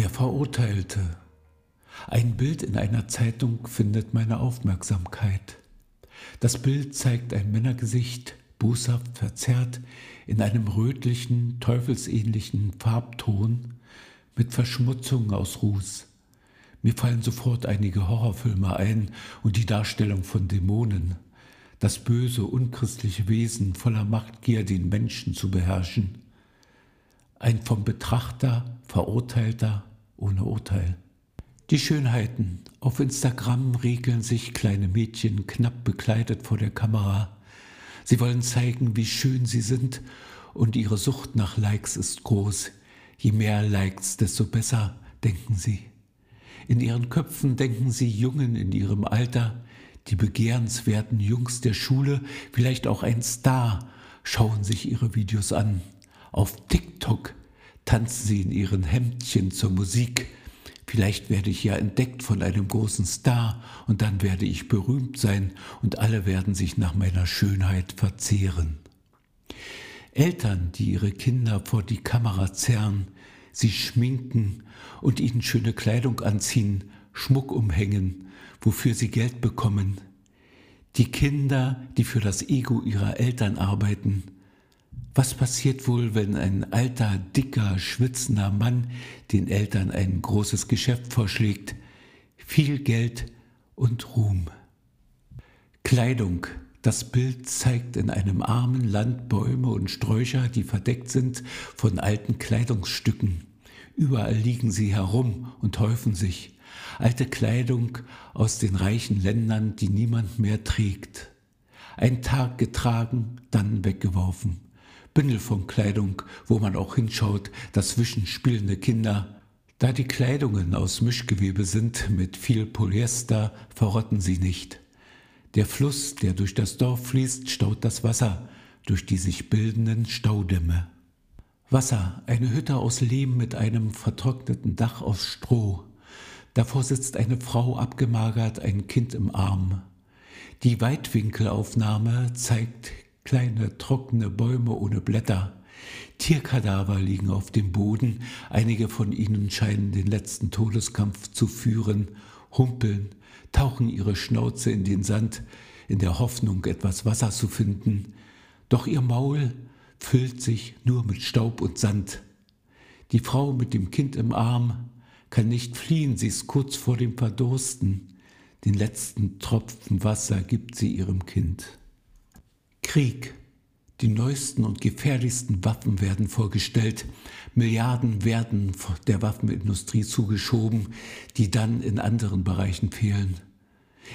Der Verurteilte. Ein Bild in einer Zeitung findet meine Aufmerksamkeit. Das Bild zeigt ein Männergesicht, boshaft verzerrt, in einem rötlichen, teufelsähnlichen Farbton mit Verschmutzung aus Ruß. Mir fallen sofort einige Horrorfilme ein und die Darstellung von Dämonen, das böse, unchristliche Wesen voller Machtgier, den Menschen zu beherrschen. Ein vom Betrachter verurteilter ohne Urteil. Die Schönheiten. Auf Instagram regeln sich kleine Mädchen knapp bekleidet vor der Kamera. Sie wollen zeigen, wie schön sie sind und ihre Sucht nach Likes ist groß. Je mehr Likes, desto besser, denken sie. In ihren Köpfen denken sie Jungen in ihrem Alter, die begehrenswerten Jungs der Schule, vielleicht auch ein Star, schauen sich ihre Videos an. Auf TikTok tanzen sie in ihren Hemdchen zur Musik. Vielleicht werde ich ja entdeckt von einem großen Star und dann werde ich berühmt sein und alle werden sich nach meiner Schönheit verzehren. Eltern, die ihre Kinder vor die Kamera zerren, sie schminken und ihnen schöne Kleidung anziehen, Schmuck umhängen, wofür sie Geld bekommen. Die Kinder, die für das Ego ihrer Eltern arbeiten. Was passiert wohl, wenn ein alter, dicker, schwitzender Mann den Eltern ein großes Geschäft vorschlägt? Viel Geld und Ruhm. Kleidung. Das Bild zeigt in einem armen Land Bäume und Sträucher, die verdeckt sind von alten Kleidungsstücken. Überall liegen sie herum und häufen sich. Alte Kleidung aus den reichen Ländern, die niemand mehr trägt. Ein Tag getragen, dann weggeworfen. Bündel von Kleidung, wo man auch hinschaut, dazwischen spielende Kinder. Da die Kleidungen aus Mischgewebe sind mit viel Polyester, verrotten sie nicht. Der Fluss, der durch das Dorf fließt, staut das Wasser durch die sich bildenden Staudämme. Wasser, eine Hütte aus Lehm mit einem vertrockneten Dach aus Stroh. Davor sitzt eine Frau abgemagert, ein Kind im Arm. Die Weitwinkelaufnahme zeigt kleine trockene Bäume ohne Blätter. Tierkadaver liegen auf dem Boden, einige von ihnen scheinen den letzten Todeskampf zu führen, humpeln, tauchen ihre Schnauze in den Sand, in der Hoffnung, etwas Wasser zu finden, doch ihr Maul füllt sich nur mit Staub und Sand. Die Frau mit dem Kind im Arm kann nicht fliehen, sie ist kurz vor dem Verdursten. Den letzten Tropfen Wasser gibt sie ihrem Kind. Krieg. Die neuesten und gefährlichsten Waffen werden vorgestellt. Milliarden werden der Waffenindustrie zugeschoben, die dann in anderen Bereichen fehlen.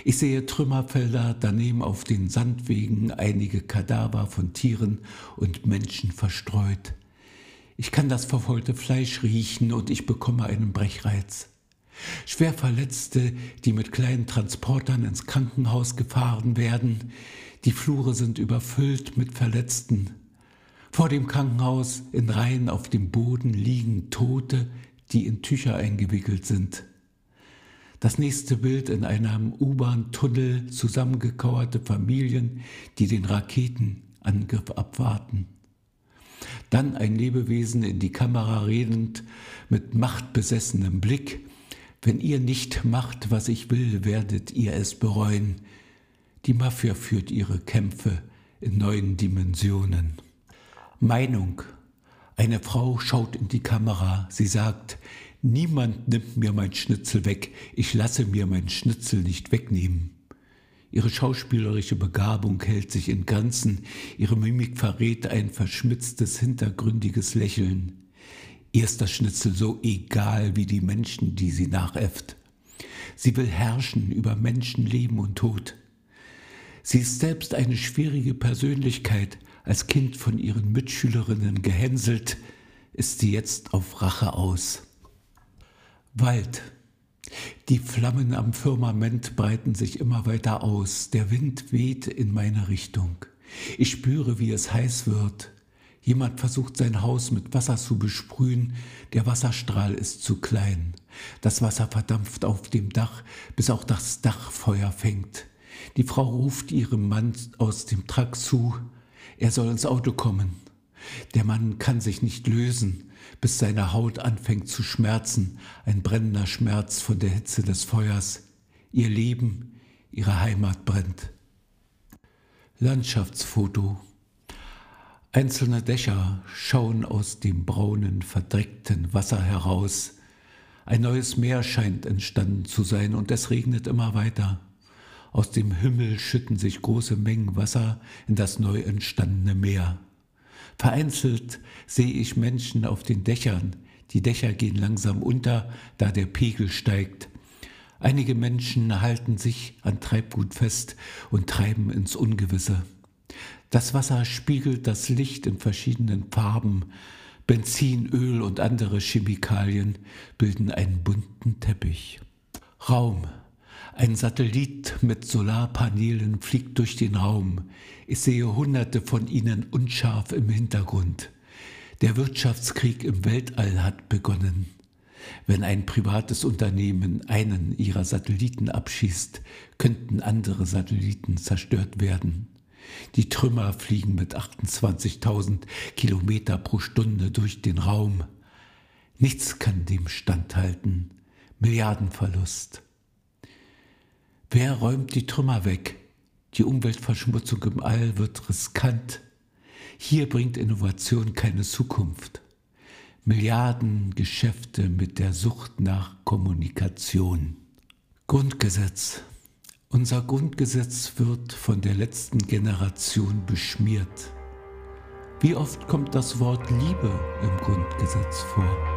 Ich sehe Trümmerfelder, daneben auf den Sandwegen einige Kadaver von Tieren und Menschen verstreut. Ich kann das verfaulte Fleisch riechen und ich bekomme einen Brechreiz. Schwerverletzte, die mit kleinen Transportern ins Krankenhaus gefahren werden, die Flure sind überfüllt mit Verletzten. Vor dem Krankenhaus in Reihen auf dem Boden liegen Tote, die in Tücher eingewickelt sind. Das nächste Bild in einem U-Bahn-Tunnel zusammengekauerte Familien, die den Raketenangriff abwarten. Dann ein Lebewesen in die Kamera redend, mit machtbesessenem Blick. Wenn ihr nicht macht, was ich will, werdet ihr es bereuen. Die Mafia führt ihre Kämpfe in neuen Dimensionen. Meinung. Eine Frau schaut in die Kamera. Sie sagt, Niemand nimmt mir mein Schnitzel weg. Ich lasse mir mein Schnitzel nicht wegnehmen. Ihre schauspielerische Begabung hält sich in Grenzen. Ihre Mimik verrät ein verschmitztes, hintergründiges Lächeln. Ihr ist das Schnitzel so egal wie die Menschen, die sie nachäfft. Sie will herrschen über Menschenleben und Tod. Sie ist selbst eine schwierige Persönlichkeit. Als Kind von ihren Mitschülerinnen gehänselt, ist sie jetzt auf Rache aus. Wald. Die Flammen am Firmament breiten sich immer weiter aus. Der Wind weht in meine Richtung. Ich spüre, wie es heiß wird. Jemand versucht sein Haus mit Wasser zu besprühen. Der Wasserstrahl ist zu klein. Das Wasser verdampft auf dem Dach, bis auch das Dach Feuer fängt. Die Frau ruft ihrem Mann aus dem Truck zu. Er soll ins Auto kommen. Der Mann kann sich nicht lösen, bis seine Haut anfängt zu schmerzen, ein brennender Schmerz von der Hitze des Feuers. Ihr Leben, ihre Heimat brennt. Landschaftsfoto. Einzelne Dächer schauen aus dem braunen, verdreckten Wasser heraus. Ein neues Meer scheint entstanden zu sein und es regnet immer weiter. Aus dem Himmel schütten sich große Mengen Wasser in das neu entstandene Meer. Vereinzelt sehe ich Menschen auf den Dächern. Die Dächer gehen langsam unter, da der Pegel steigt. Einige Menschen halten sich an Treibgut fest und treiben ins Ungewisse. Das Wasser spiegelt das Licht in verschiedenen Farben. Benzin, Öl und andere Chemikalien bilden einen bunten Teppich. Raum. Ein Satellit mit Solarpanelen fliegt durch den Raum. Ich sehe hunderte von ihnen unscharf im Hintergrund. Der Wirtschaftskrieg im Weltall hat begonnen. Wenn ein privates Unternehmen einen ihrer Satelliten abschießt, könnten andere Satelliten zerstört werden. Die Trümmer fliegen mit 28.000 Kilometer pro Stunde durch den Raum. Nichts kann dem standhalten. Milliardenverlust. Wer räumt die Trümmer weg? Die Umweltverschmutzung im All wird riskant. Hier bringt Innovation keine Zukunft. Milliardengeschäfte mit der Sucht nach Kommunikation. Grundgesetz. Unser Grundgesetz wird von der letzten Generation beschmiert. Wie oft kommt das Wort Liebe im Grundgesetz vor?